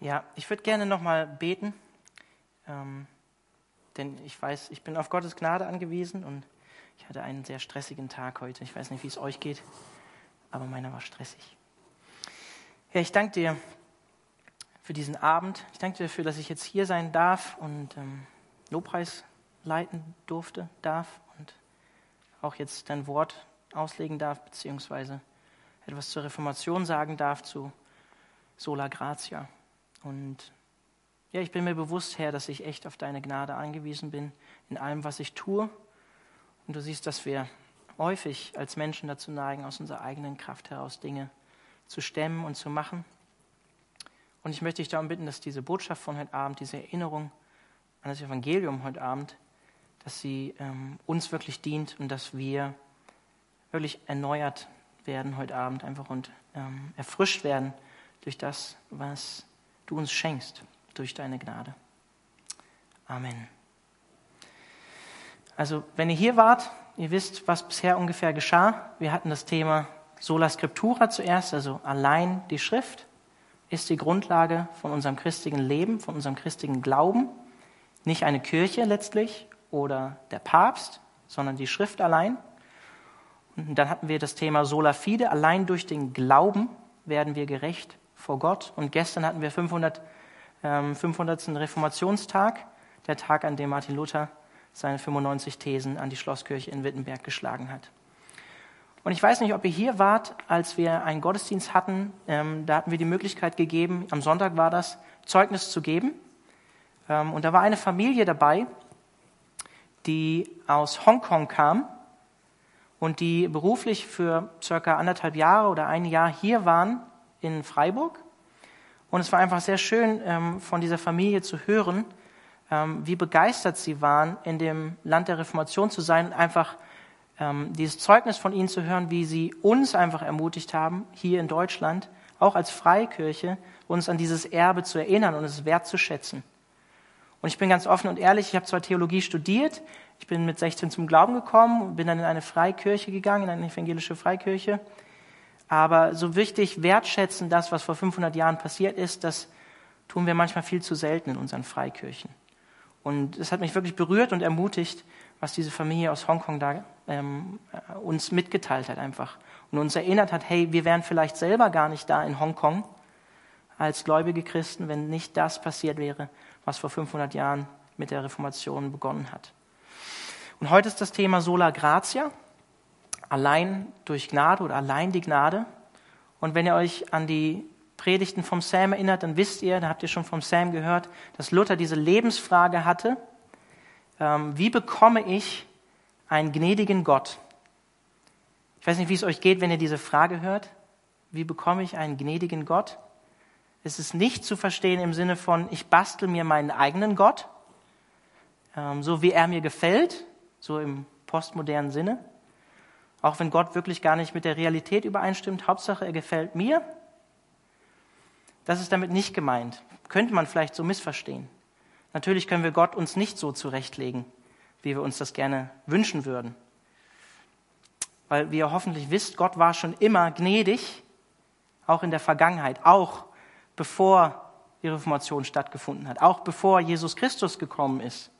Ja, ich würde gerne nochmal beten, ähm, denn ich weiß, ich bin auf Gottes Gnade angewiesen und ich hatte einen sehr stressigen Tag heute. Ich weiß nicht, wie es euch geht, aber meiner war stressig. Ja, ich danke dir für diesen Abend. Ich danke dir dafür, dass ich jetzt hier sein darf und ähm, Lobpreis leiten durfte, darf und auch jetzt dein Wort auslegen darf, beziehungsweise etwas zur Reformation sagen darf, zu Sola Gratia. Und ja, ich bin mir bewusst, Herr, dass ich echt auf deine Gnade angewiesen bin in allem, was ich tue. Und du siehst, dass wir häufig als Menschen dazu neigen, aus unserer eigenen Kraft heraus Dinge zu stemmen und zu machen. Und ich möchte dich darum bitten, dass diese Botschaft von heute Abend, diese Erinnerung an das Evangelium heute Abend, dass sie ähm, uns wirklich dient und dass wir wirklich erneuert werden heute Abend einfach und ähm, erfrischt werden durch das, was du uns schenkst durch deine Gnade. Amen. Also, wenn ihr hier wart, ihr wisst, was bisher ungefähr geschah. Wir hatten das Thema Sola Scriptura zuerst, also allein die Schrift ist die Grundlage von unserem christlichen Leben, von unserem christlichen Glauben. Nicht eine Kirche letztlich oder der Papst, sondern die Schrift allein. Und dann hatten wir das Thema Sola Fide, allein durch den Glauben werden wir gerecht vor Gott. Und gestern hatten wir 500, ähm, 500. Reformationstag, der Tag, an dem Martin Luther seine 95 Thesen an die Schlosskirche in Wittenberg geschlagen hat. Und ich weiß nicht, ob ihr hier wart, als wir einen Gottesdienst hatten. Ähm, da hatten wir die Möglichkeit gegeben, am Sonntag war das, Zeugnis zu geben. Ähm, und da war eine Familie dabei, die aus Hongkong kam und die beruflich für circa anderthalb Jahre oder ein Jahr hier waren in Freiburg. Und es war einfach sehr schön, ähm, von dieser Familie zu hören, ähm, wie begeistert sie waren, in dem Land der Reformation zu sein und einfach ähm, dieses Zeugnis von ihnen zu hören, wie sie uns einfach ermutigt haben, hier in Deutschland, auch als Freikirche, uns an dieses Erbe zu erinnern und es wertzuschätzen. Und ich bin ganz offen und ehrlich, ich habe zwar Theologie studiert, ich bin mit 16 zum Glauben gekommen, bin dann in eine Freikirche gegangen, in eine evangelische Freikirche, aber so wichtig wertschätzen das, was vor 500 Jahren passiert ist, das tun wir manchmal viel zu selten in unseren Freikirchen. Und es hat mich wirklich berührt und ermutigt, was diese Familie aus Hongkong da ähm, uns mitgeteilt hat einfach. Und uns erinnert hat, hey, wir wären vielleicht selber gar nicht da in Hongkong als gläubige Christen, wenn nicht das passiert wäre, was vor 500 Jahren mit der Reformation begonnen hat. Und heute ist das Thema Sola Gratia allein durch Gnade oder allein die Gnade. Und wenn ihr euch an die Predigten vom Sam erinnert, dann wisst ihr, da habt ihr schon vom Sam gehört, dass Luther diese Lebensfrage hatte, ähm, wie bekomme ich einen gnädigen Gott? Ich weiß nicht, wie es euch geht, wenn ihr diese Frage hört. Wie bekomme ich einen gnädigen Gott? Es ist nicht zu verstehen im Sinne von, ich bastel mir meinen eigenen Gott, ähm, so wie er mir gefällt, so im postmodernen Sinne, auch wenn Gott wirklich gar nicht mit der Realität übereinstimmt, Hauptsache er gefällt mir. Das ist damit nicht gemeint. Könnte man vielleicht so missverstehen. Natürlich können wir Gott uns nicht so zurechtlegen, wie wir uns das gerne wünschen würden. Weil wie ihr hoffentlich wisst, Gott war schon immer gnädig, auch in der Vergangenheit, auch bevor die Reformation stattgefunden hat, auch bevor Jesus Christus gekommen ist.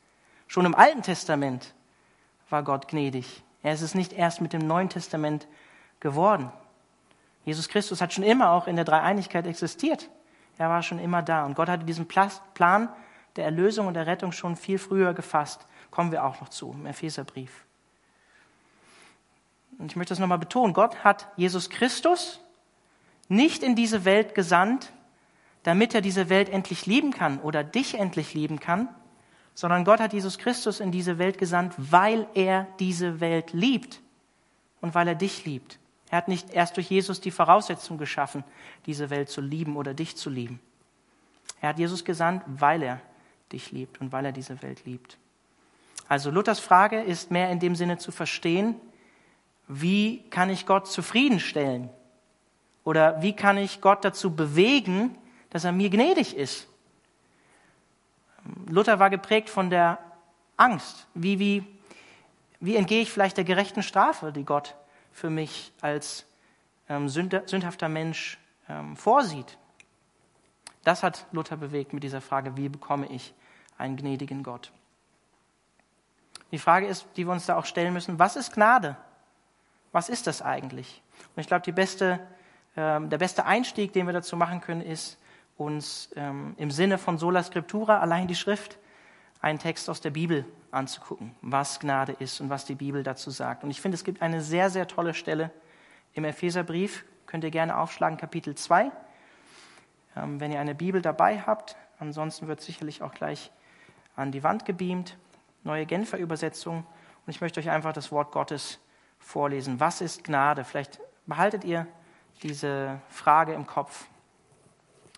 Schon im Alten Testament war Gott gnädig. Ist es nicht erst mit dem Neuen Testament geworden. Jesus Christus hat schon immer auch in der Dreieinigkeit existiert. Er war schon immer da. Und Gott hatte diesen Plan der Erlösung und der Rettung schon viel früher gefasst. Kommen wir auch noch zu im Epheserbrief. Und ich möchte das nochmal betonen. Gott hat Jesus Christus nicht in diese Welt gesandt, damit er diese Welt endlich lieben kann oder dich endlich lieben kann, sondern Gott hat Jesus Christus in diese Welt gesandt, weil er diese Welt liebt und weil er dich liebt. Er hat nicht erst durch Jesus die Voraussetzung geschaffen, diese Welt zu lieben oder dich zu lieben. Er hat Jesus gesandt, weil er dich liebt und weil er diese Welt liebt. Also Luthers Frage ist mehr in dem Sinne zu verstehen, wie kann ich Gott zufriedenstellen? Oder wie kann ich Gott dazu bewegen, dass er mir gnädig ist? Luther war geprägt von der Angst. Wie, wie, wie entgehe ich vielleicht der gerechten Strafe, die Gott für mich als ähm, sündhafter Mensch ähm, vorsieht? Das hat Luther bewegt mit dieser Frage, wie bekomme ich einen gnädigen Gott? Die Frage ist, die wir uns da auch stellen müssen, was ist Gnade? Was ist das eigentlich? Und ich glaube, beste, äh, der beste Einstieg, den wir dazu machen können, ist, uns ähm, im Sinne von Sola Scriptura, allein die Schrift, einen Text aus der Bibel anzugucken, was Gnade ist und was die Bibel dazu sagt. Und ich finde, es gibt eine sehr, sehr tolle Stelle im Epheserbrief, könnt ihr gerne aufschlagen, Kapitel 2, ähm, wenn ihr eine Bibel dabei habt. Ansonsten wird sicherlich auch gleich an die Wand gebeamt. Neue Genfer Übersetzung. Und ich möchte euch einfach das Wort Gottes vorlesen. Was ist Gnade? Vielleicht behaltet ihr diese Frage im Kopf.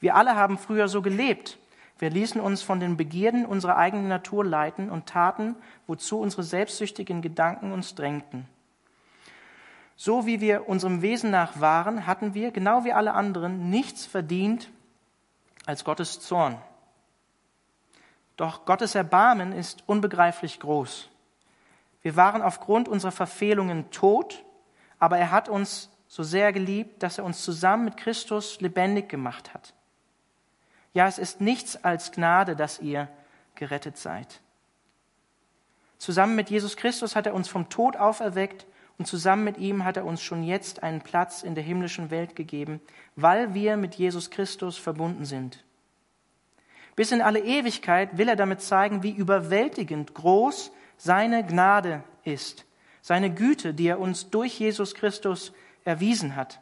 Wir alle haben früher so gelebt. Wir ließen uns von den Begierden unserer eigenen Natur leiten und taten, wozu unsere selbstsüchtigen Gedanken uns drängten. So wie wir unserem Wesen nach waren, hatten wir, genau wie alle anderen, nichts verdient als Gottes Zorn. Doch Gottes Erbarmen ist unbegreiflich groß. Wir waren aufgrund unserer Verfehlungen tot, aber er hat uns so sehr geliebt, dass er uns zusammen mit Christus lebendig gemacht hat. Ja, es ist nichts als Gnade, dass ihr gerettet seid. Zusammen mit Jesus Christus hat er uns vom Tod auferweckt und zusammen mit ihm hat er uns schon jetzt einen Platz in der himmlischen Welt gegeben, weil wir mit Jesus Christus verbunden sind. Bis in alle Ewigkeit will er damit zeigen, wie überwältigend groß seine Gnade ist, seine Güte, die er uns durch Jesus Christus erwiesen hat.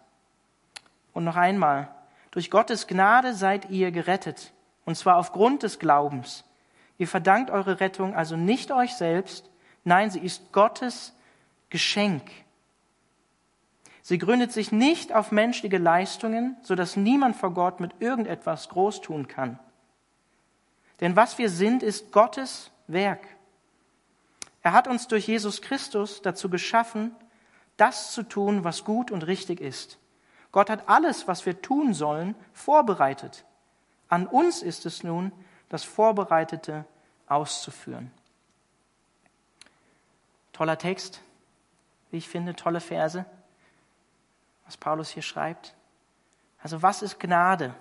Und noch einmal, durch Gottes Gnade seid ihr gerettet, und zwar aufgrund des Glaubens. Ihr verdankt eure Rettung also nicht euch selbst, nein, sie ist Gottes Geschenk. Sie gründet sich nicht auf menschliche Leistungen, so dass niemand vor Gott mit irgendetwas groß tun kann. Denn was wir sind, ist Gottes Werk. Er hat uns durch Jesus Christus dazu geschaffen, das zu tun, was gut und richtig ist. Gott hat alles, was wir tun sollen, vorbereitet. An uns ist es nun, das Vorbereitete auszuführen. Toller Text, wie ich finde, tolle Verse, was Paulus hier schreibt. Also was ist Gnade?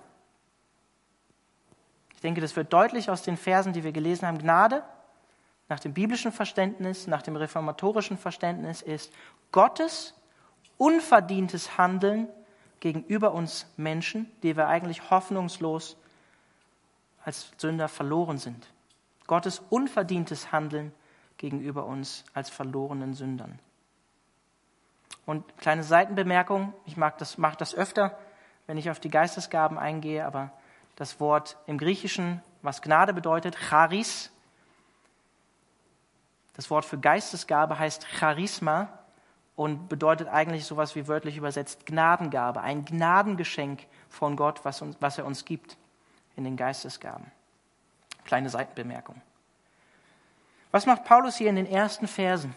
Ich denke, das wird deutlich aus den Versen, die wir gelesen haben. Gnade nach dem biblischen Verständnis, nach dem reformatorischen Verständnis ist Gottes unverdientes Handeln gegenüber uns Menschen, die wir eigentlich hoffnungslos als Sünder verloren sind. Gottes unverdientes Handeln gegenüber uns als verlorenen Sündern. Und kleine Seitenbemerkung, ich mag das, mache das öfter, wenn ich auf die Geistesgaben eingehe, aber das Wort im Griechischen, was Gnade bedeutet, Charis, das Wort für Geistesgabe heißt Charisma und bedeutet eigentlich sowas wie wörtlich übersetzt Gnadengabe, ein Gnadengeschenk von Gott, was, uns, was er uns gibt in den Geistesgaben. Kleine Seitenbemerkung. Was macht Paulus hier in den ersten Versen?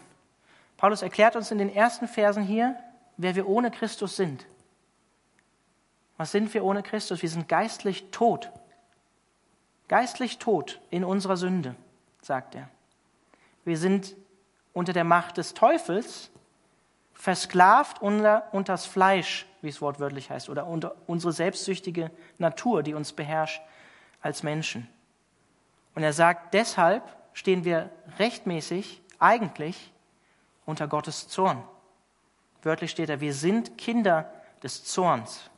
Paulus erklärt uns in den ersten Versen hier, wer wir ohne Christus sind. Was sind wir ohne Christus? Wir sind geistlich tot. Geistlich tot in unserer Sünde, sagt er. Wir sind unter der Macht des Teufels versklavt unter, das Fleisch, wie es wortwörtlich heißt, oder unter unsere selbstsüchtige Natur, die uns beherrscht als Menschen. Und er sagt, deshalb stehen wir rechtmäßig eigentlich unter Gottes Zorn. Wörtlich steht er, wir sind Kinder des Zorns.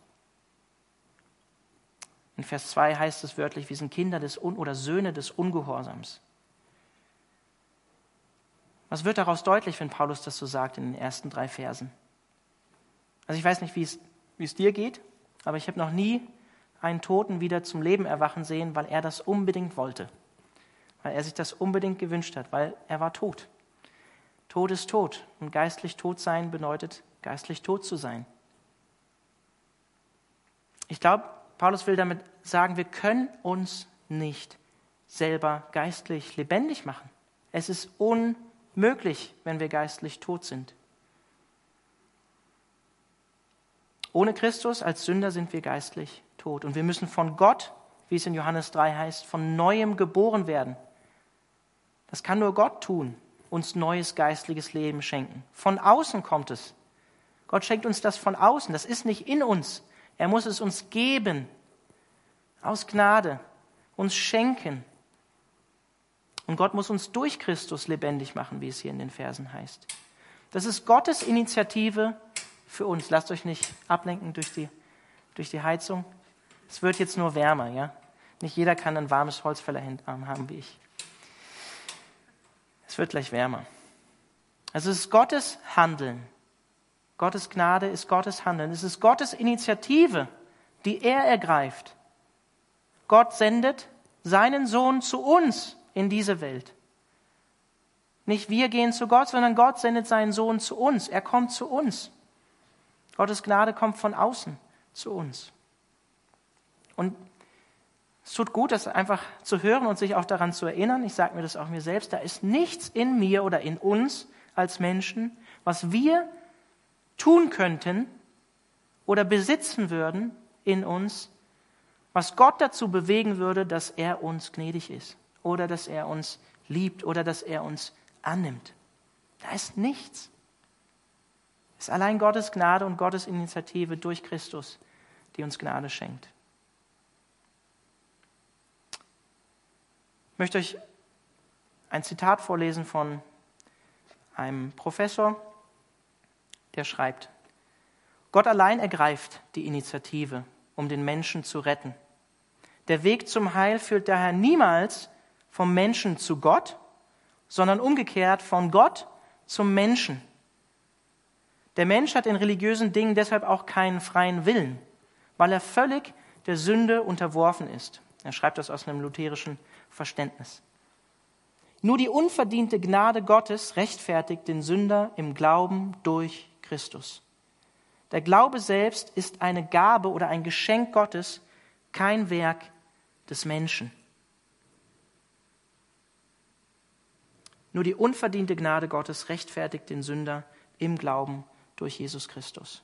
In Vers 2 heißt es wörtlich, wir sind Kinder des Un oder Söhne des Ungehorsams. Was wird daraus deutlich, wenn Paulus das so sagt in den ersten drei Versen? Also ich weiß nicht, wie es, wie es dir geht, aber ich habe noch nie einen Toten wieder zum Leben erwachen sehen, weil er das unbedingt wollte, weil er sich das unbedingt gewünscht hat, weil er war tot. Tod ist tot und geistlich tot sein bedeutet, geistlich tot zu sein. Ich glaube, Paulus will damit sagen, wir können uns nicht selber geistlich lebendig machen. Es ist unmöglich, wenn wir geistlich tot sind. Ohne Christus als Sünder sind wir geistlich tot. Und wir müssen von Gott, wie es in Johannes 3 heißt, von neuem geboren werden. Das kann nur Gott tun, uns neues geistliches Leben schenken. Von außen kommt es. Gott schenkt uns das von außen. Das ist nicht in uns. Er muss es uns geben. Aus Gnade. Uns schenken. Und Gott muss uns durch Christus lebendig machen, wie es hier in den Versen heißt. Das ist Gottes Initiative für uns. Lasst euch nicht ablenken durch die, durch die Heizung. Es wird jetzt nur wärmer, ja? Nicht jeder kann ein warmes Holzfällerarm haben wie ich. Es wird gleich wärmer. Also es ist Gottes Handeln. Gottes Gnade ist Gottes Handeln. Es ist Gottes Initiative, die er ergreift. Gott sendet seinen Sohn zu uns in diese Welt. Nicht wir gehen zu Gott, sondern Gott sendet seinen Sohn zu uns. Er kommt zu uns. Gottes Gnade kommt von außen zu uns. Und es tut gut, das einfach zu hören und sich auch daran zu erinnern. Ich sage mir das auch mir selbst. Da ist nichts in mir oder in uns als Menschen, was wir tun könnten oder besitzen würden in uns, was Gott dazu bewegen würde, dass er uns gnädig ist oder dass er uns liebt oder dass er uns annimmt. Da ist nichts. Es ist allein Gottes Gnade und Gottes Initiative durch Christus, die uns Gnade schenkt. Ich möchte euch ein Zitat vorlesen von einem Professor, der schreibt, Gott allein ergreift die Initiative, um den Menschen zu retten. Der Weg zum Heil führt daher niemals vom Menschen zu Gott, sondern umgekehrt von Gott zum Menschen. Der Mensch hat in religiösen Dingen deshalb auch keinen freien Willen, weil er völlig der Sünde unterworfen ist. Er schreibt das aus einem lutherischen Verständnis. Nur die unverdiente Gnade Gottes rechtfertigt den Sünder im Glauben durch Christus. Der Glaube selbst ist eine Gabe oder ein Geschenk Gottes, kein Werk des Menschen. Nur die unverdiente Gnade Gottes rechtfertigt den Sünder im Glauben durch Jesus Christus.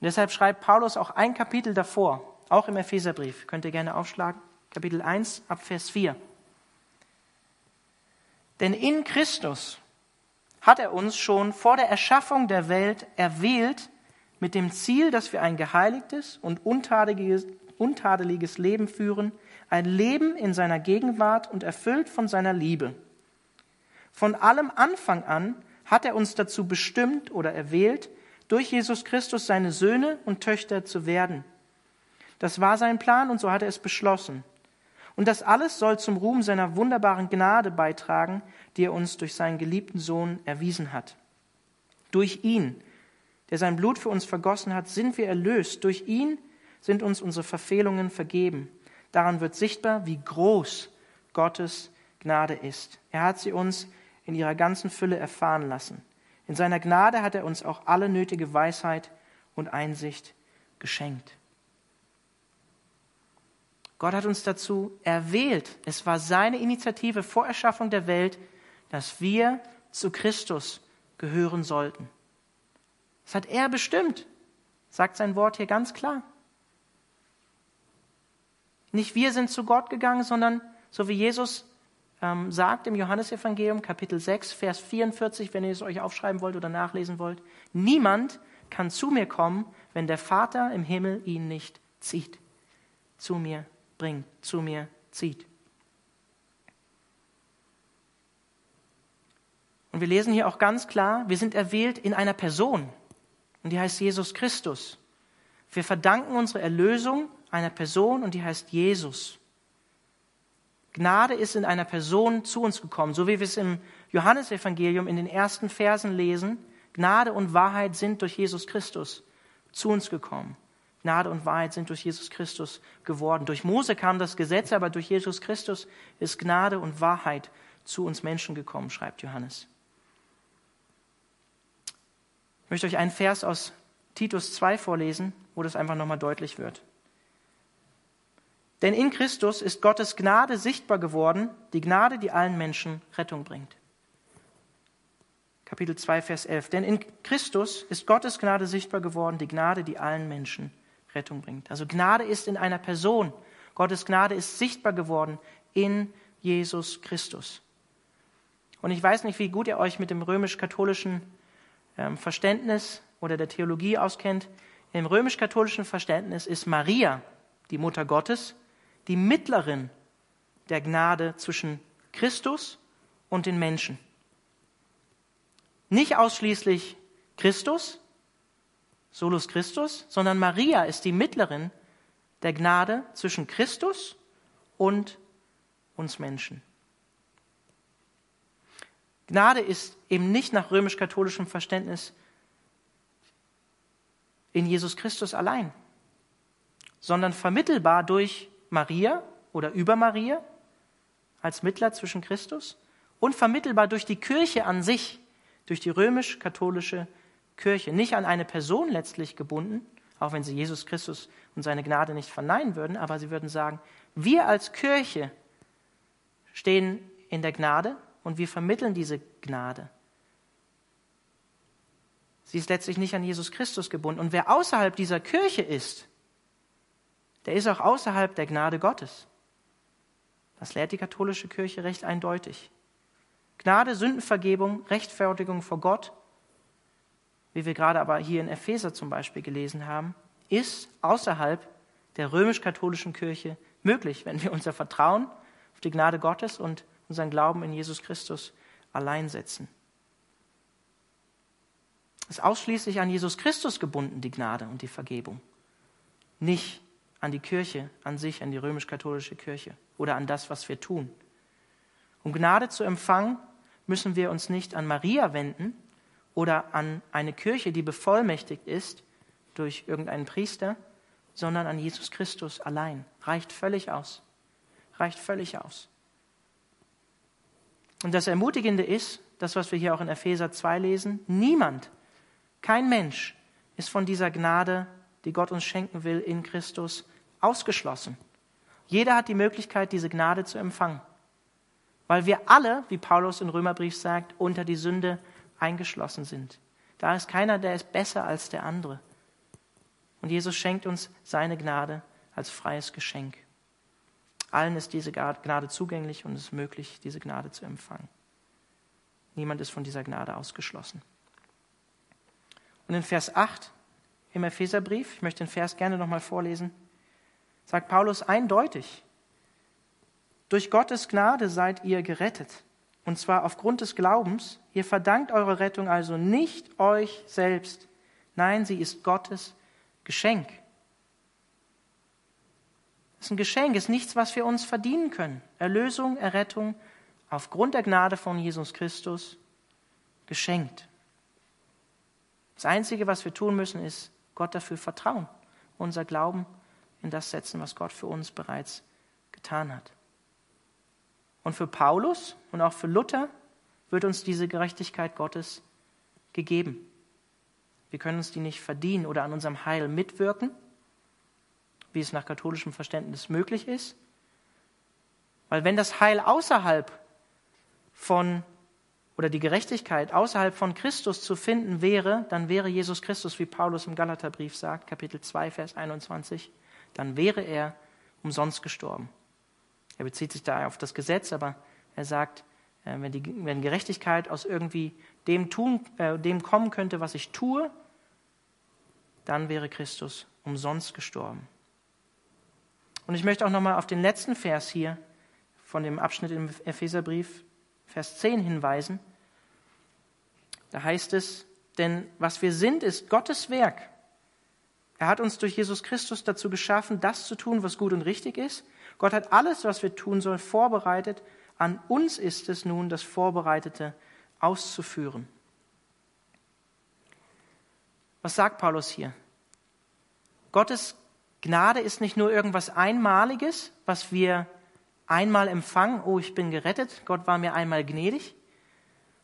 Und deshalb schreibt Paulus auch ein Kapitel davor, auch im Epheserbrief, könnt ihr gerne aufschlagen, Kapitel 1 ab Vers 4. Denn in Christus hat er uns schon vor der Erschaffung der Welt erwählt mit dem Ziel, dass wir ein geheiligtes und untadeliges, untadeliges Leben führen, ein Leben in seiner Gegenwart und erfüllt von seiner Liebe. Von allem Anfang an hat er uns dazu bestimmt oder erwählt, durch Jesus Christus seine Söhne und Töchter zu werden. Das war sein Plan und so hat er es beschlossen. Und das alles soll zum Ruhm seiner wunderbaren Gnade beitragen, die er uns durch seinen geliebten Sohn erwiesen hat. Durch ihn, der sein Blut für uns vergossen hat, sind wir erlöst. Durch ihn sind uns unsere Verfehlungen vergeben. Daran wird sichtbar, wie groß Gottes Gnade ist. Er hat sie uns in ihrer ganzen Fülle erfahren lassen. In seiner Gnade hat er uns auch alle nötige Weisheit und Einsicht geschenkt. Gott hat uns dazu erwählt. Es war seine Initiative vor Erschaffung der Welt, dass wir zu Christus gehören sollten. Das hat er bestimmt, sagt sein Wort hier ganz klar. Nicht wir sind zu Gott gegangen, sondern so wie Jesus ähm, sagt im Johannesevangelium Kapitel 6, Vers 44, wenn ihr es euch aufschreiben wollt oder nachlesen wollt, niemand kann zu mir kommen, wenn der Vater im Himmel ihn nicht zieht, zu mir bringt, zu mir zieht. Und wir lesen hier auch ganz klar, wir sind erwählt in einer Person. Und die heißt Jesus Christus. Wir verdanken unsere Erlösung einer Person und die heißt Jesus. Gnade ist in einer Person zu uns gekommen, so wie wir es im Johannesevangelium in den ersten Versen lesen. Gnade und Wahrheit sind durch Jesus Christus zu uns gekommen. Gnade und Wahrheit sind durch Jesus Christus geworden. Durch Mose kam das Gesetz, aber durch Jesus Christus ist Gnade und Wahrheit zu uns Menschen gekommen, schreibt Johannes. Ich möchte euch einen Vers aus Titus 2 vorlesen, wo das einfach nochmal deutlich wird. Denn in Christus ist Gottes Gnade sichtbar geworden, die Gnade, die allen Menschen Rettung bringt. Kapitel 2, Vers 11. Denn in Christus ist Gottes Gnade sichtbar geworden, die Gnade, die allen Menschen Rettung bringt. Also Gnade ist in einer Person. Gottes Gnade ist sichtbar geworden in Jesus Christus. Und ich weiß nicht, wie gut ihr euch mit dem römisch-katholischen ähm, Verständnis oder der Theologie auskennt. Im römisch-katholischen Verständnis ist Maria, die Mutter Gottes, die Mittlerin der Gnade zwischen Christus und den Menschen. Nicht ausschließlich Christus, solus Christus, sondern Maria ist die Mittlerin der Gnade zwischen Christus und uns Menschen. Gnade ist eben nicht nach römisch-katholischem Verständnis in Jesus Christus allein, sondern vermittelbar durch Maria oder über Maria als Mittler zwischen Christus und vermittelbar durch die Kirche an sich, durch die römisch-katholische Kirche, nicht an eine Person letztlich gebunden, auch wenn sie Jesus Christus und seine Gnade nicht verneinen würden, aber sie würden sagen, wir als Kirche stehen in der Gnade und wir vermitteln diese Gnade. Sie ist letztlich nicht an Jesus Christus gebunden. Und wer außerhalb dieser Kirche ist, der ist auch außerhalb der Gnade Gottes. Das lehrt die katholische Kirche recht eindeutig. Gnade, Sündenvergebung, Rechtfertigung vor Gott, wie wir gerade aber hier in Epheser zum Beispiel gelesen haben, ist außerhalb der römisch-katholischen Kirche möglich, wenn wir unser Vertrauen auf die Gnade Gottes und unseren Glauben in Jesus Christus allein setzen. Es ist ausschließlich an Jesus Christus gebunden, die Gnade und die Vergebung. Nicht an die Kirche an sich, an die römisch-katholische Kirche oder an das, was wir tun. Um Gnade zu empfangen, müssen wir uns nicht an Maria wenden oder an eine Kirche, die bevollmächtigt ist durch irgendeinen Priester, sondern an Jesus Christus allein. Reicht völlig aus. Reicht völlig aus. Und das Ermutigende ist, das, was wir hier auch in Epheser 2 lesen, niemand, kein Mensch ist von dieser Gnade, die Gott uns schenken will in Christus, ausgeschlossen. Jeder hat die Möglichkeit, diese Gnade zu empfangen, weil wir alle, wie Paulus im Römerbrief sagt, unter die Sünde eingeschlossen sind. Da ist keiner, der ist besser als der andere. Und Jesus schenkt uns seine Gnade als freies Geschenk. Allen ist diese Gnade zugänglich und es ist möglich, diese Gnade zu empfangen. Niemand ist von dieser Gnade ausgeschlossen. Und in Vers 8 im Epheserbrief, ich möchte den Vers gerne nochmal vorlesen, sagt Paulus eindeutig, durch Gottes Gnade seid ihr gerettet, und zwar aufgrund des Glaubens. Ihr verdankt eure Rettung also nicht euch selbst, nein, sie ist Gottes Geschenk ist ein Geschenk, ist nichts, was wir uns verdienen können. Erlösung, Errettung aufgrund der Gnade von Jesus Christus geschenkt. Das Einzige, was wir tun müssen, ist Gott dafür vertrauen, unser Glauben in das setzen, was Gott für uns bereits getan hat. Und für Paulus und auch für Luther wird uns diese Gerechtigkeit Gottes gegeben. Wir können uns die nicht verdienen oder an unserem Heil mitwirken wie es nach katholischem Verständnis möglich ist. Weil wenn das Heil außerhalb von oder die Gerechtigkeit außerhalb von Christus zu finden wäre, dann wäre Jesus Christus, wie Paulus im Galaterbrief sagt, Kapitel 2, Vers 21, dann wäre er umsonst gestorben. Er bezieht sich da auf das Gesetz, aber er sagt, äh, wenn, die, wenn Gerechtigkeit aus irgendwie dem, tun, äh, dem kommen könnte, was ich tue, dann wäre Christus umsonst gestorben. Und ich möchte auch nochmal auf den letzten Vers hier von dem Abschnitt im Epheserbrief, Vers 10 hinweisen. Da heißt es, denn was wir sind, ist Gottes Werk. Er hat uns durch Jesus Christus dazu geschaffen, das zu tun, was gut und richtig ist. Gott hat alles, was wir tun sollen, vorbereitet. An uns ist es nun, das Vorbereitete auszuführen. Was sagt Paulus hier? Gottes Gnade ist nicht nur irgendwas Einmaliges, was wir einmal empfangen, oh, ich bin gerettet, Gott war mir einmal gnädig,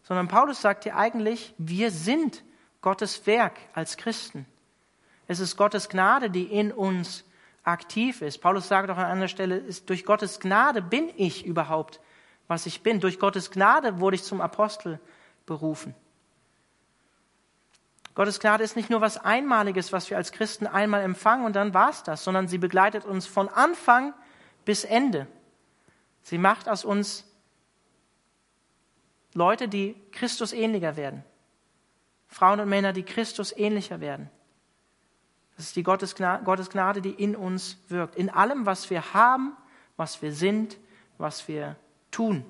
sondern Paulus sagt hier eigentlich, wir sind Gottes Werk als Christen. Es ist Gottes Gnade, die in uns aktiv ist. Paulus sagt auch an einer Stelle, ist, durch Gottes Gnade bin ich überhaupt, was ich bin. Durch Gottes Gnade wurde ich zum Apostel berufen. Gottes Gnade ist nicht nur was Einmaliges, was wir als Christen einmal empfangen und dann war's das, sondern sie begleitet uns von Anfang bis Ende. Sie macht aus uns Leute, die Christus ähnlicher werden. Frauen und Männer, die Christus ähnlicher werden. Das ist die Gottes Gnade, die in uns wirkt. In allem, was wir haben, was wir sind, was wir tun.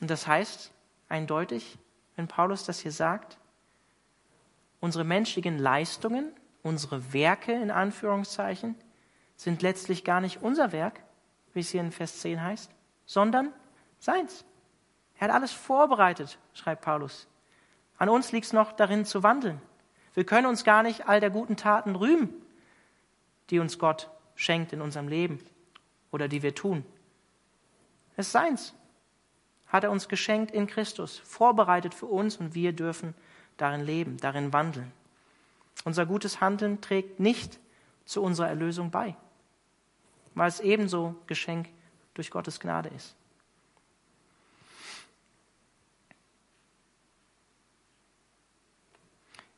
Und das heißt eindeutig, wenn Paulus das hier sagt, unsere menschlichen Leistungen, unsere Werke in Anführungszeichen, sind letztlich gar nicht unser Werk, wie es hier in Vers 10 heißt, sondern seins. Er hat alles vorbereitet, schreibt Paulus. An uns liegt es noch darin zu wandeln. Wir können uns gar nicht all der guten Taten rühmen, die uns Gott schenkt in unserem Leben oder die wir tun. Es ist seins. Hat er uns geschenkt in Christus, vorbereitet für uns und wir dürfen darin leben, darin wandeln. Unser gutes Handeln trägt nicht zu unserer Erlösung bei, weil es ebenso Geschenk durch Gottes Gnade ist.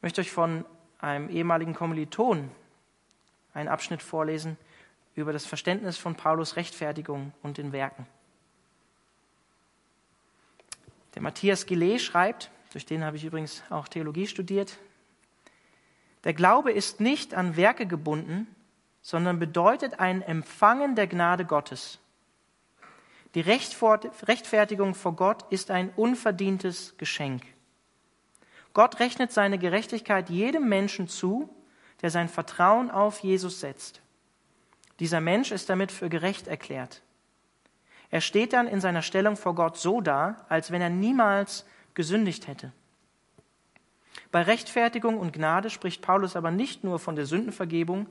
Möchte euch von einem ehemaligen Kommiliton einen Abschnitt vorlesen über das Verständnis von Paulus Rechtfertigung und den Werken. Der Matthias Gillet schreibt, durch den habe ich übrigens auch Theologie studiert, der Glaube ist nicht an Werke gebunden, sondern bedeutet ein Empfangen der Gnade Gottes. Die Rechtfertigung vor Gott ist ein unverdientes Geschenk. Gott rechnet seine Gerechtigkeit jedem Menschen zu, der sein Vertrauen auf Jesus setzt. Dieser Mensch ist damit für gerecht erklärt. Er steht dann in seiner Stellung vor Gott so da, als wenn er niemals gesündigt hätte. Bei Rechtfertigung und Gnade spricht Paulus aber nicht nur von der Sündenvergebung,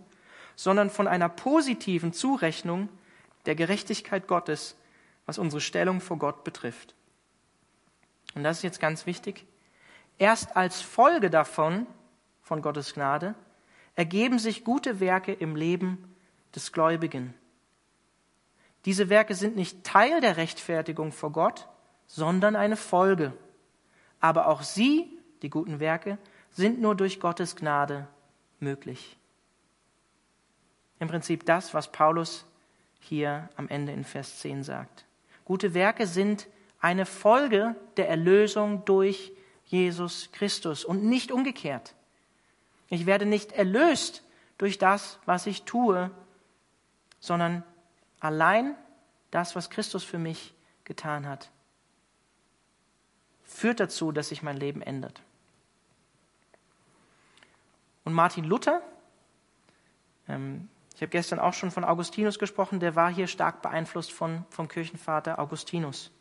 sondern von einer positiven Zurechnung der Gerechtigkeit Gottes, was unsere Stellung vor Gott betrifft. Und das ist jetzt ganz wichtig. Erst als Folge davon, von Gottes Gnade, ergeben sich gute Werke im Leben des Gläubigen. Diese Werke sind nicht Teil der Rechtfertigung vor Gott, sondern eine Folge. Aber auch sie, die guten Werke, sind nur durch Gottes Gnade möglich. Im Prinzip das, was Paulus hier am Ende in Vers 10 sagt. Gute Werke sind eine Folge der Erlösung durch Jesus Christus und nicht umgekehrt. Ich werde nicht erlöst durch das, was ich tue, sondern allein das, was Christus für mich getan hat, führt dazu, dass sich mein Leben ändert. Und Martin Luther, ähm, ich habe gestern auch schon von Augustinus gesprochen, der war hier stark beeinflusst von, vom Kirchenvater Augustinus.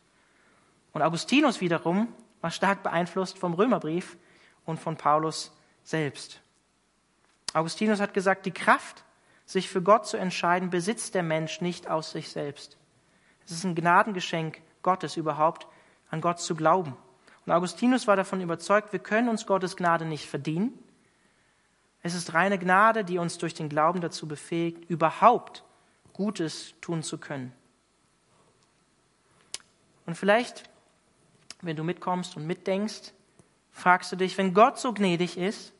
Und Augustinus wiederum war stark beeinflusst vom Römerbrief und von Paulus selbst. Augustinus hat gesagt, die Kraft, sich für Gott zu entscheiden, besitzt der Mensch nicht aus sich selbst. Es ist ein Gnadengeschenk Gottes überhaupt, an Gott zu glauben. Und Augustinus war davon überzeugt, wir können uns Gottes Gnade nicht verdienen. Es ist reine Gnade, die uns durch den Glauben dazu befähigt, überhaupt Gutes tun zu können. Und vielleicht wenn du mitkommst und mitdenkst, fragst du dich, wenn Gott so gnädig ist,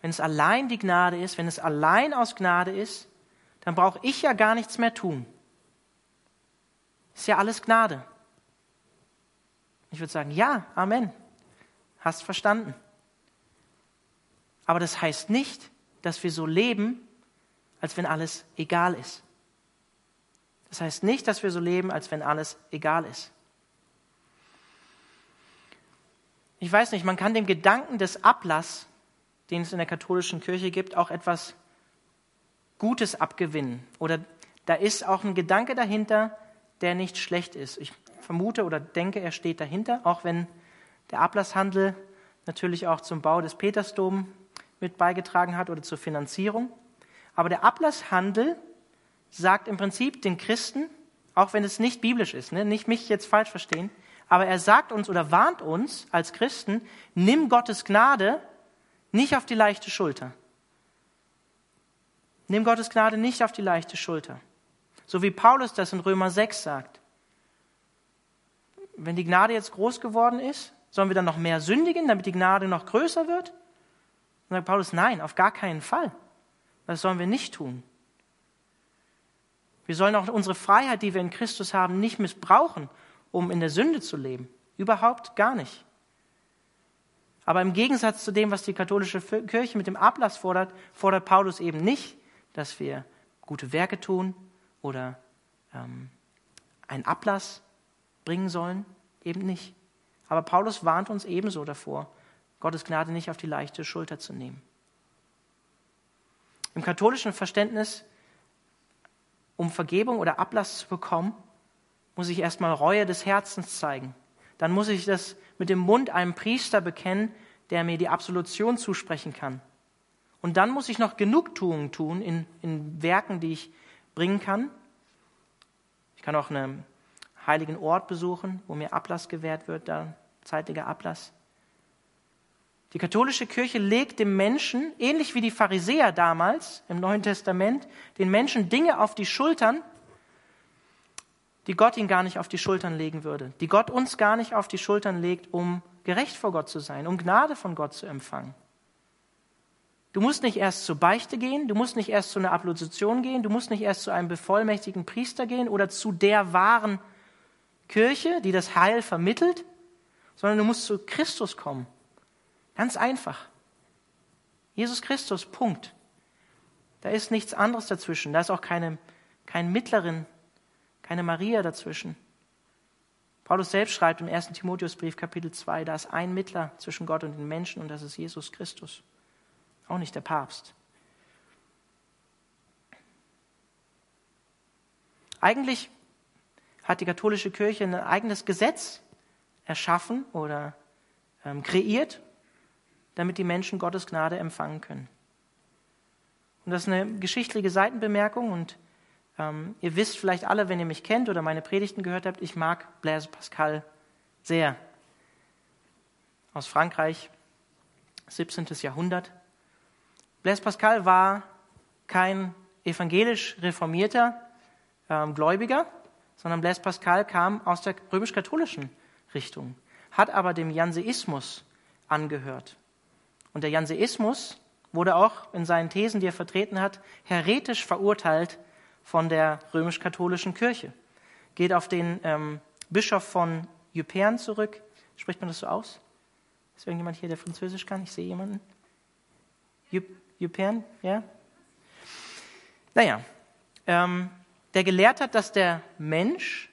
wenn es allein die Gnade ist, wenn es allein aus Gnade ist, dann brauche ich ja gar nichts mehr tun. Ist ja alles Gnade. Ich würde sagen, ja, Amen. Hast verstanden. Aber das heißt nicht, dass wir so leben, als wenn alles egal ist. Das heißt nicht, dass wir so leben, als wenn alles egal ist. Ich weiß nicht, man kann dem Gedanken des Ablass, den es in der katholischen Kirche gibt, auch etwas Gutes abgewinnen. Oder da ist auch ein Gedanke dahinter, der nicht schlecht ist. Ich vermute oder denke, er steht dahinter, auch wenn der Ablasshandel natürlich auch zum Bau des Petersdom mit beigetragen hat oder zur Finanzierung. Aber der Ablasshandel sagt im Prinzip den Christen, auch wenn es nicht biblisch ist, ne, nicht mich jetzt falsch verstehen, Aber er sagt uns oder warnt uns als Christen, nimm Gottes Gnade nicht auf die leichte Schulter. Nimm Gottes Gnade nicht auf die leichte Schulter. So wie Paulus das in Römer 6 sagt. Wenn die Gnade jetzt groß geworden ist, sollen wir dann noch mehr sündigen, damit die Gnade noch größer wird? Dann sagt Paulus, nein, auf gar keinen Fall. Das sollen wir nicht tun. Wir sollen auch unsere Freiheit, die wir in Christus haben, nicht missbrauchen, um in der Sünde zu leben. Überhaupt gar nicht. Aber im Gegensatz zu dem, was die katholische Kirche mit dem Ablass fordert, fordert Paulus eben nicht, dass wir gute Werke tun oder ähm, einen Ablass bringen sollen. Eben nicht. Aber Paulus warnt uns ebenso davor, Gottes Gnade nicht auf die leichte Schulter zu nehmen. Im katholischen Verständnis, um Vergebung oder Ablass zu bekommen, muss ich erstmal Reue des Herzens zeigen. Dann muss ich das mit dem Mund einem Priester bekennen, der mir die Absolution zusprechen kann. Und dann muss ich noch Genugtuung tun in, in Werken, die ich bringen kann. Ich kann auch einen heiligen Ort besuchen, wo mir Ablass gewährt wird, da zeitiger Ablass. Die katholische Kirche legt dem Menschen, ähnlich wie die Pharisäer damals im Neuen Testament, den Menschen Dinge auf die Schultern, die Gott ihn gar nicht auf die Schultern legen würde, die Gott uns gar nicht auf die Schultern legt, um gerecht vor Gott zu sein, um Gnade von Gott zu empfangen. Du musst nicht erst zur Beichte gehen, du musst nicht erst zu einer Absolution gehen, du musst nicht erst zu einem bevollmächtigten Priester gehen oder zu der wahren Kirche, die das Heil vermittelt, sondern du musst zu Christus kommen. Ganz einfach. Jesus Christus, Punkt. Da ist nichts anderes dazwischen. Da ist auch keine, kein Mittlerin, keine Maria dazwischen. Paulus selbst schreibt im 1. Timotheusbrief Kapitel 2, da ist ein Mittler zwischen Gott und den Menschen und das ist Jesus Christus. Auch nicht der Papst. Eigentlich hat die katholische Kirche ein eigenes Gesetz erschaffen oder ähm, kreiert, damit die Menschen Gottes Gnade empfangen können. Und das ist eine geschichtliche Seitenbemerkung und ähm, ihr wisst vielleicht alle, wenn ihr mich kennt oder meine Predigten gehört habt, ich mag Blaise Pascal sehr. Aus Frankreich, 17. Jahrhundert. Blaise Pascal war kein evangelisch reformierter ähm, Gläubiger, sondern Blaise Pascal kam aus der römisch-katholischen Richtung, hat aber dem Janseismus angehört. Und der Janseismus wurde auch in seinen Thesen, die er vertreten hat, heretisch verurteilt von der römisch-katholischen Kirche. Geht auf den ähm, Bischof von Ypern zurück. Spricht man das so aus? Ist irgendjemand hier, der Französisch kann? Ich sehe jemanden. Ypern, ja? Naja, ähm, der gelehrt hat, dass der Mensch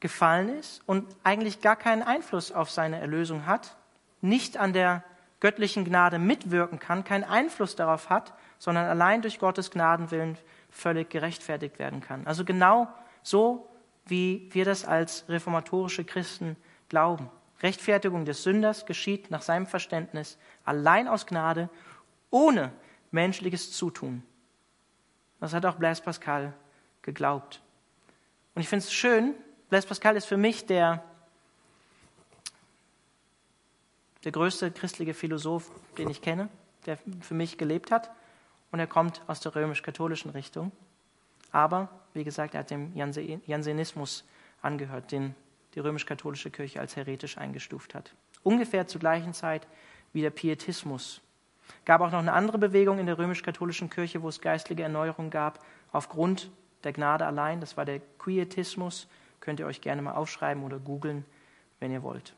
gefallen ist und eigentlich gar keinen Einfluss auf seine Erlösung hat, nicht an der göttlichen Gnade mitwirken kann, keinen Einfluss darauf hat, sondern allein durch Gottes Gnadenwillen völlig gerechtfertigt werden kann. Also genau so, wie wir das als reformatorische Christen glauben. Rechtfertigung des Sünders geschieht nach seinem Verständnis allein aus Gnade, ohne menschliches Zutun. Das hat auch Blaise Pascal geglaubt. Und ich finde es schön, Blaise Pascal ist für mich der, der größte christliche Philosoph, den ich kenne, der für mich gelebt hat und er kommt aus der römisch-katholischen Richtung. Aber, wie gesagt, er hat dem Jansenismus angehört, den die römisch-katholische Kirche als heretisch eingestuft hat. Ungefähr zur gleichen Zeit wie der Pietismus. Gab auch noch eine andere Bewegung in der römisch-katholischen Kirche, wo es geistliche Erneuerung gab, aufgrund der Gnade allein. Das war der Quietismus. Könnt ihr euch gerne mal aufschreiben oder googeln, wenn ihr wollt.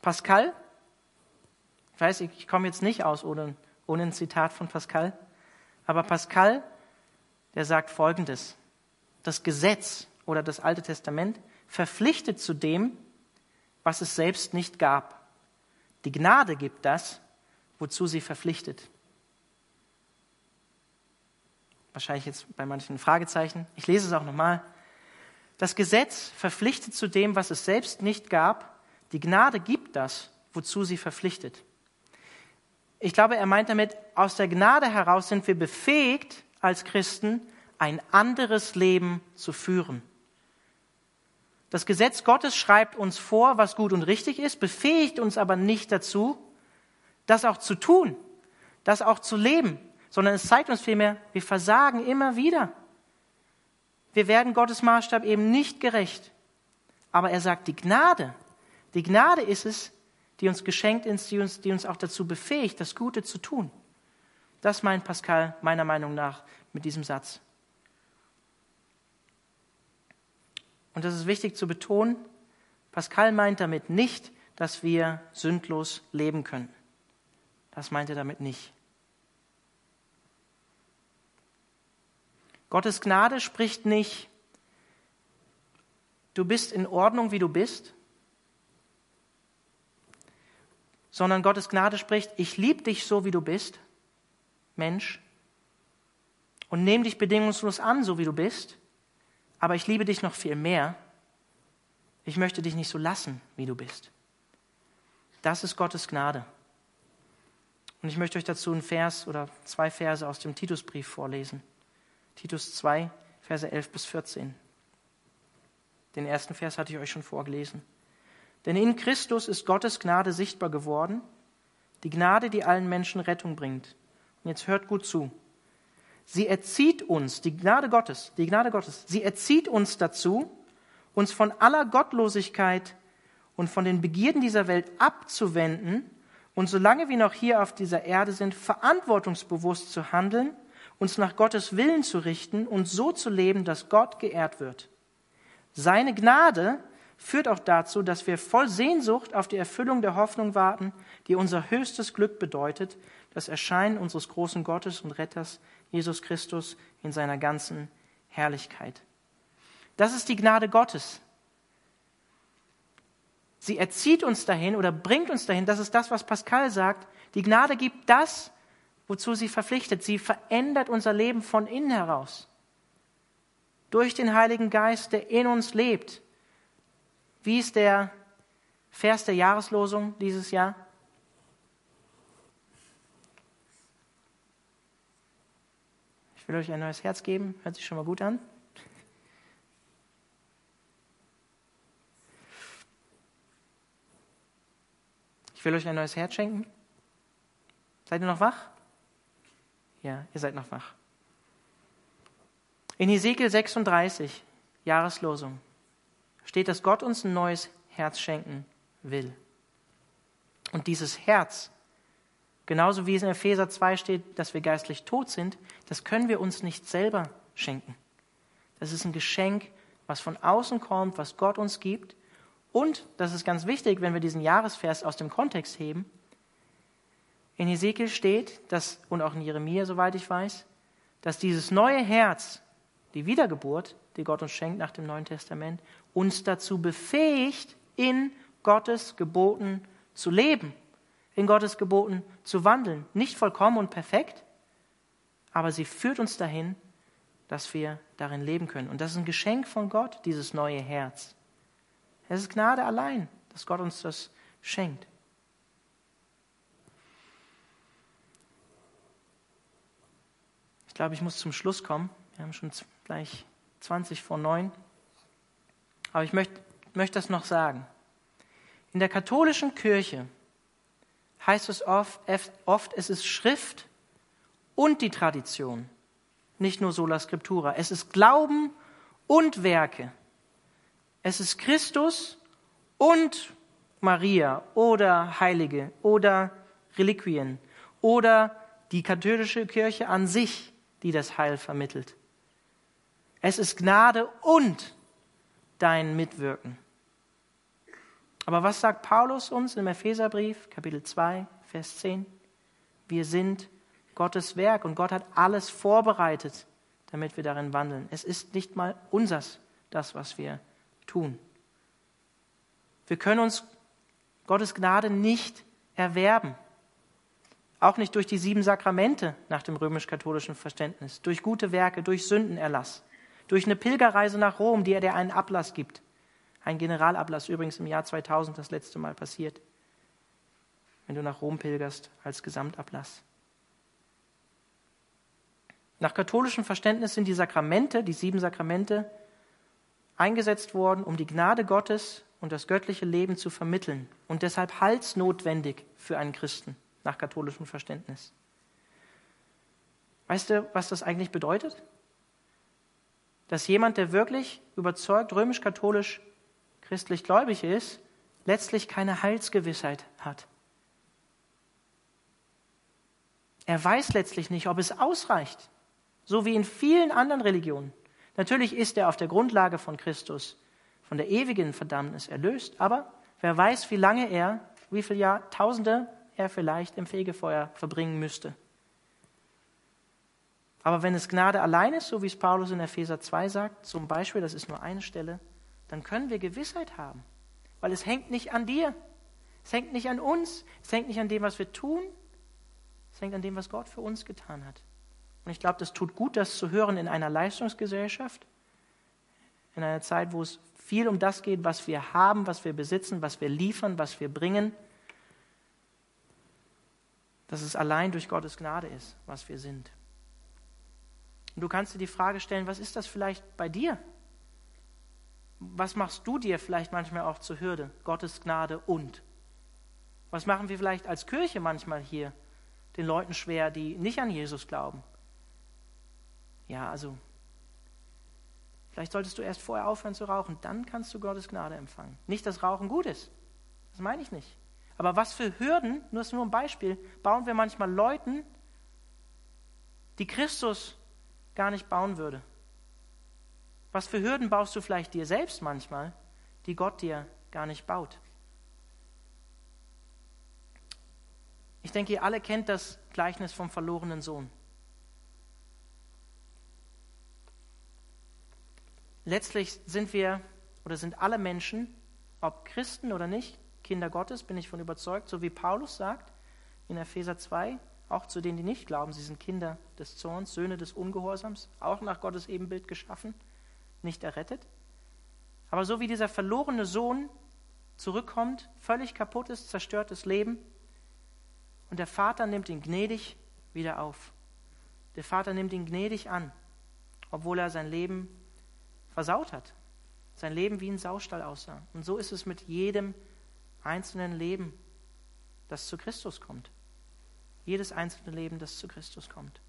Pascal, ich weiß, ich komme jetzt nicht aus ohne ohne ein Zitat von Pascal. Aber Pascal, der sagt Folgendes. Das Gesetz oder das Alte Testament verpflichtet zu dem, was es selbst nicht gab. Die Gnade gibt das, wozu sie verpflichtet. Wahrscheinlich jetzt bei manchen Fragezeichen. Ich lese es auch nochmal. Das Gesetz verpflichtet zu dem, was es selbst nicht gab. Die Gnade gibt das, wozu sie verpflichtet. Ich glaube, er meint damit, aus der Gnade heraus sind wir befähigt, als Christen ein anderes Leben zu führen. Das Gesetz Gottes schreibt uns vor, was gut und richtig ist, befähigt uns aber nicht dazu, das auch zu tun, das auch zu leben, sondern es zeigt uns vielmehr, wir versagen immer wieder. Wir werden Gottes Maßstab eben nicht gerecht. Aber er sagt, die Gnade, die Gnade ist es, die uns geschenkt ist, die uns, die uns auch dazu befähigt, das Gute zu tun. Das meint Pascal meiner Meinung nach mit diesem Satz. Und das ist wichtig zu betonen, Pascal meint damit nicht, dass wir sündlos leben können. Das meint er damit nicht. Gottes Gnade spricht nicht, du bist in Ordnung, wie du bist, sondern Gottes Gnade spricht, ich liebe dich so, wie du bist, Mensch, und nehme dich bedingungslos an, so wie du bist, aber ich liebe dich noch viel mehr. Ich möchte dich nicht so lassen, wie du bist. Das ist Gottes Gnade. Und ich möchte euch dazu einen Vers oder zwei Verse aus dem Titusbrief vorlesen. Titus 2, Verse 11 bis 14. Den ersten Vers hatte ich euch schon vorgelesen. Denn in Christus ist Gottes Gnade sichtbar geworden, die Gnade, die allen Menschen Rettung bringt. Und jetzt hört gut zu. Sie erzieht uns, die Gnade Gottes, die Gnade Gottes, sie erzieht uns dazu, uns von aller Gottlosigkeit und von den Begierden dieser Welt abzuwenden und solange wir noch hier auf dieser Erde sind, verantwortungsbewusst zu handeln, uns nach Gottes Willen zu richten und so zu leben, dass Gott geehrt wird. Seine Gnade führt auch dazu, dass wir voll Sehnsucht auf die Erfüllung der Hoffnung warten, die unser höchstes Glück bedeutet, das Erscheinen unseres großen Gottes und Retters Jesus Christus in seiner ganzen Herrlichkeit. Das ist die Gnade Gottes. Sie erzieht uns dahin oder bringt uns dahin, das ist das, was Pascal sagt. Die Gnade gibt das, wozu sie verpflichtet. Sie verändert unser Leben von innen heraus. Durch den Heiligen Geist, der in uns lebt. Wie ist der Vers der Jahreslosung dieses Jahr? Ich will euch ein neues Herz geben. Hört sich schon mal gut an. Ich will euch ein neues Herz schenken. Seid ihr noch wach? Ja, ihr seid noch wach. In Hesekiel 36, Jahreslosung, steht, dass Gott uns ein neues Herz schenken will. Und dieses Herz, genauso wie es in Epheser 2 steht, dass wir geistlich tot sind, das können wir uns nicht selber schenken. Das ist ein Geschenk, was von außen kommt, was Gott uns gibt. Und, das ist ganz wichtig, wenn wir diesen Jahresvers aus dem Kontext heben, in Hesekiel steht, dass, und auch in Jeremia, soweit ich weiß, dass dieses neue Herz, die Wiedergeburt, die Gott uns schenkt nach dem Neuen Testament, uns dazu befähigt, in Gottes Geboten zu leben, in Gottes Geboten zu wandeln. Nicht vollkommen und perfekt, aber sie führt uns dahin, dass wir darin leben können. Und das ist ein Geschenk von Gott, dieses neue Herz. Es ist Gnade allein, dass Gott uns das schenkt. Ich glaube, ich muss zum Schluss kommen. Wir haben schon gleich 20 vor 9. Aber ich möchte, möchte das noch sagen. In der katholischen Kirche heißt es oft, oft, es ist Schrift und die Tradition, nicht nur sola scriptura. Es ist Glauben und Werke. Es ist Christus und Maria oder Heilige oder Reliquien oder die katholische Kirche an sich, die das Heil vermittelt. Es ist Gnade und dein Mitwirken. Aber was sagt Paulus uns im Epheserbrief, Kapitel 2, Vers 10? Wir sind Gottes Werk und Gott hat alles vorbereitet, damit wir darin wandeln. Es ist nicht mal unsers, das, was wir tun. Wir können uns Gottes Gnade nicht erwerben. Auch nicht durch die sieben Sakramente nach dem römisch-katholischen Verständnis, durch gute Werke, durch Sündenerlass durch eine Pilgerreise nach Rom, die er dir einen Ablass gibt. Ein Generalablass übrigens im Jahr 2000 das letzte Mal passiert. Wenn du nach Rom pilgerst als Gesamtablass. Nach katholischem Verständnis sind die Sakramente, die sieben Sakramente, eingesetzt worden, um die Gnade Gottes und das göttliche Leben zu vermitteln und deshalb halsnotwendig für einen Christen nach katholischem Verständnis. Weißt du, was das eigentlich bedeutet? Dass jemand, der wirklich überzeugt römisch-katholisch christlich gläubig ist, letztlich keine Heilsgewissheit hat. Er weiß letztlich nicht, ob es ausreicht, so wie in vielen anderen Religionen. Natürlich ist er auf der Grundlage von Christus von der ewigen Verdammnis erlöst, aber wer weiß, wie lange er, wie viele Jahrtausende er vielleicht im Fegefeuer verbringen müsste. Aber wenn es Gnade allein ist, so wie es Paulus in Epheser 2 sagt, zum Beispiel, das ist nur eine Stelle, dann können wir Gewissheit haben, weil es hängt nicht an dir, es hängt nicht an uns, es hängt nicht an dem, was wir tun, es hängt an dem, was Gott für uns getan hat. Und ich glaube, das tut gut, das zu hören in einer Leistungsgesellschaft, in einer Zeit, wo es viel um das geht, was wir haben, was wir besitzen, was wir liefern, was wir bringen, dass es allein durch Gottes Gnade ist, was wir sind. Und du kannst dir die Frage stellen, was ist das vielleicht bei dir? Was machst du dir vielleicht manchmal auch zur Hürde? Gottes Gnade und. Was machen wir vielleicht als Kirche manchmal hier den Leuten schwer, die nicht an Jesus glauben? Ja, also, vielleicht solltest du erst vorher aufhören zu rauchen, dann kannst du Gottes Gnade empfangen. Nicht, dass Rauchen gut ist. Das meine ich nicht. Aber was für Hürden, nur ist nur ein Beispiel, bauen wir manchmal Leuten, die Christus gar nicht bauen würde. Was für Hürden baust du vielleicht dir selbst manchmal, die Gott dir gar nicht baut? Ich denke, ihr alle kennt das Gleichnis vom verlorenen Sohn. Letztlich sind wir oder sind alle Menschen, ob Christen oder nicht, Kinder Gottes, bin ich von überzeugt, so wie Paulus sagt in Epheser 2, auch zu denen, die nicht glauben, sie sind Kinder des Zorns, Söhne des Ungehorsams, auch nach Gottes Ebenbild geschaffen, nicht errettet. Aber so wie dieser verlorene Sohn zurückkommt, völlig kaputtes, zerstörtes Leben, und der Vater nimmt ihn gnädig wieder auf. Der Vater nimmt ihn gnädig an, obwohl er sein Leben versaut hat, sein Leben wie ein Saustall aussah. Und so ist es mit jedem einzelnen Leben, das zu Christus kommt. Jedes einzelne Leben, das zu Christus kommt.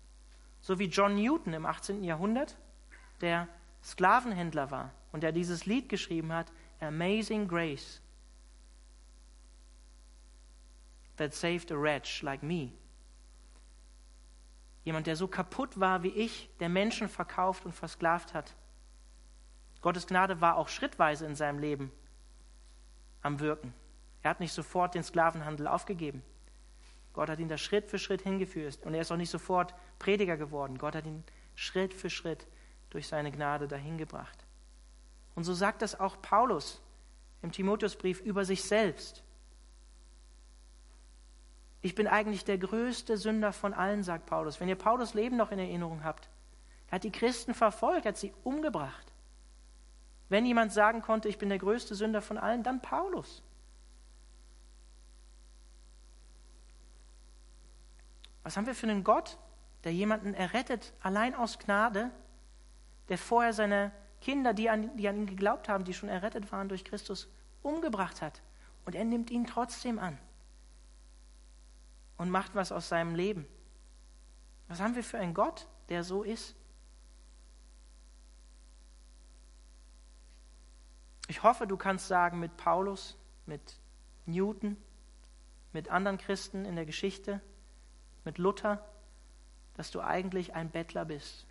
So wie John Newton im 18. Jahrhundert, der Sklavenhändler war und der dieses Lied geschrieben hat, Amazing Grace, that saved a wretch like me. Jemand, der so kaputt war wie ich, der Menschen verkauft und versklavt hat. Gottes Gnade war auch schrittweise in seinem Leben am Wirken. Er hat nicht sofort den Sklavenhandel aufgegeben. Gott hat ihn da Schritt für Schritt hingeführt. Und er ist auch nicht sofort Prediger geworden. Gott hat ihn Schritt für Schritt durch seine Gnade dahin gebracht. Und so sagt das auch Paulus im Timotheusbrief über sich selbst. Ich bin eigentlich der größte Sünder von allen, sagt Paulus. Wenn ihr Paulus Leben noch in Erinnerung habt, er hat die Christen verfolgt, er hat sie umgebracht. Wenn jemand sagen konnte, ich bin der größte Sünder von allen, dann Paulus. Was haben wir für einen Gott, der jemanden errettet, allein aus Gnade, der vorher seine Kinder, die an, die an ihn geglaubt haben, die schon errettet waren durch Christus, umgebracht hat. Und er nimmt ihn trotzdem an und macht was aus seinem Leben. Was haben wir für einen Gott, der so ist? Ich hoffe, du kannst sagen mit Paulus, mit Newton, mit anderen Christen in der Geschichte, mit Luther, dass du eigentlich ein Bettler bist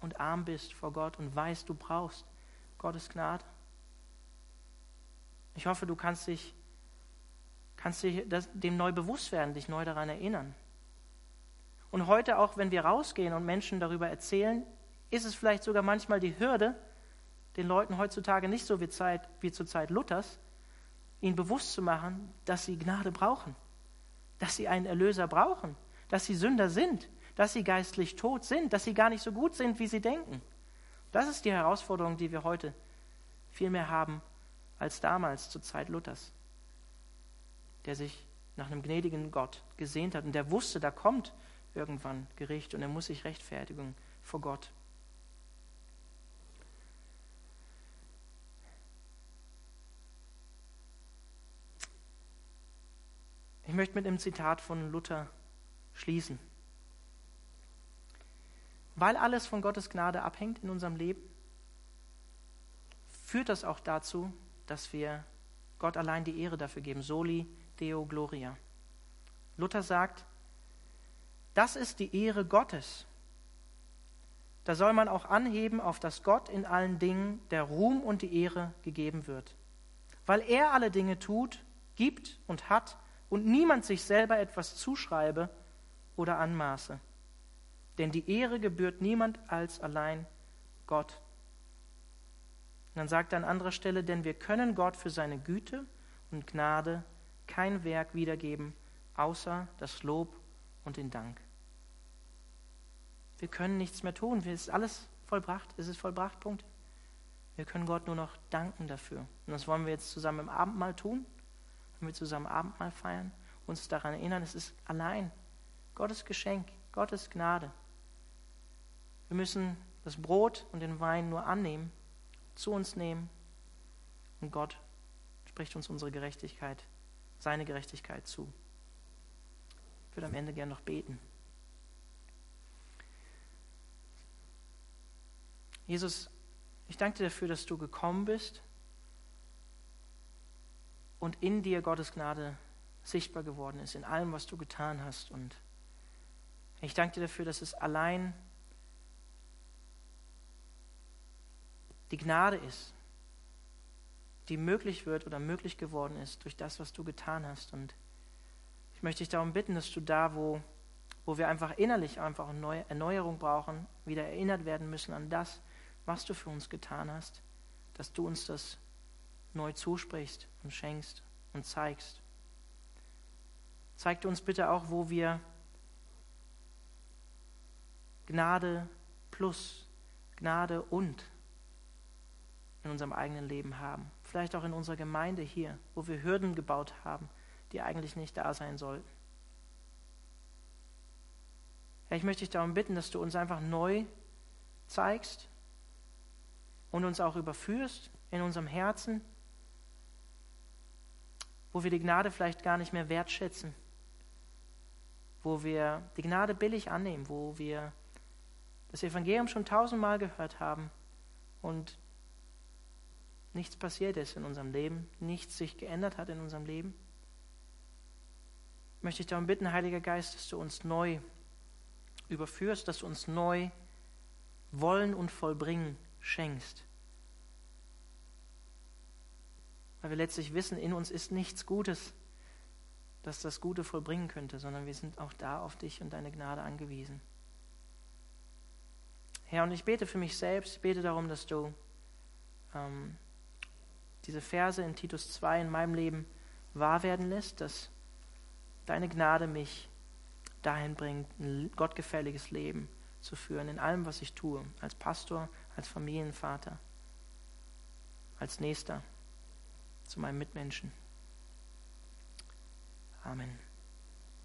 und arm bist vor Gott und weißt, du brauchst Gottes Gnade. Ich hoffe, du kannst dich, kannst dich das, dem neu bewusst werden, dich neu daran erinnern. Und heute auch, wenn wir rausgehen und Menschen darüber erzählen, ist es vielleicht sogar manchmal die Hürde, den Leuten heutzutage nicht so wie, Zeit, wie zur Zeit Luthers, ihnen bewusst zu machen, dass sie Gnade brauchen, dass sie einen Erlöser brauchen, dass sie Sünder sind, dass sie geistlich tot sind, dass sie gar nicht so gut sind, wie sie denken. Das ist die Herausforderung, die wir heute viel mehr haben als damals zur Zeit Luthers, der sich nach einem gnädigen Gott gesehnt hat und der wusste, da kommt irgendwann Gericht und er muss sich rechtfertigen vor Gott. Ich möchte mit einem Zitat von Luther schließen. Weil alles von Gottes Gnade abhängt in unserem Leben, führt das auch dazu, dass wir Gott allein die Ehre dafür geben. Soli Deo Gloria. Luther sagt, das ist die Ehre Gottes. Da soll man auch anheben, auf dass Gott in allen Dingen der Ruhm und die Ehre gegeben wird. Weil er alle Dinge tut, gibt und hat und niemand sich selber etwas zuschreibe oder anmaße. Denn die Ehre gebührt niemand als allein Gott. Und dann sagt er an anderer Stelle, denn wir können Gott für seine Güte und Gnade kein Werk wiedergeben, außer das Lob und den Dank. Wir können nichts mehr tun. Es ist alles vollbracht. Es ist vollbracht, Punkt. Wir können Gott nur noch danken dafür. Und das wollen wir jetzt zusammen im Abendmahl tun. Wenn wir zusammen Abendmahl feiern, uns daran erinnern, es ist allein Gottes Geschenk, Gottes Gnade. Wir müssen das Brot und den Wein nur annehmen, zu uns nehmen und Gott spricht uns unsere Gerechtigkeit, seine Gerechtigkeit zu. Ich würde am Ende gerne noch beten. Jesus, ich danke dir dafür, dass du gekommen bist und in dir Gottes Gnade sichtbar geworden ist, in allem, was du getan hast. Und ich danke dir dafür, dass es allein die Gnade ist, die möglich wird oder möglich geworden ist durch das, was du getan hast. Und ich möchte dich darum bitten, dass du da, wo, wo wir einfach innerlich einfach eine Erneuerung brauchen, wieder erinnert werden müssen an das, was du für uns getan hast, dass du uns das neu zusprichst und schenkst und zeigst. Zeig uns bitte auch, wo wir Gnade plus, Gnade und in unserem eigenen Leben haben. Vielleicht auch in unserer Gemeinde hier, wo wir Hürden gebaut haben, die eigentlich nicht da sein sollten. Herr, ich möchte dich darum bitten, dass du uns einfach neu zeigst und uns auch überführst in unserem Herzen, wo wir die Gnade vielleicht gar nicht mehr wertschätzen, wo wir die Gnade billig annehmen, wo wir das Evangelium schon tausendmal gehört haben und nichts passiert ist in unserem Leben, nichts sich geändert hat in unserem Leben, möchte ich darum bitten, Heiliger Geist, dass du uns neu überführst, dass du uns neu wollen und vollbringen schenkst. Weil wir letztlich wissen, in uns ist nichts Gutes, das das Gute vollbringen könnte, sondern wir sind auch da auf dich und deine Gnade angewiesen. Herr, und ich bete für mich selbst, ich bete darum, dass du ähm, diese Verse in Titus 2 in meinem Leben wahr werden lässt, dass deine Gnade mich dahin bringt, ein gottgefälliges Leben zu führen, in allem, was ich tue, als Pastor, als Familienvater, als Nächster zu meinem Mitmenschen. Amen.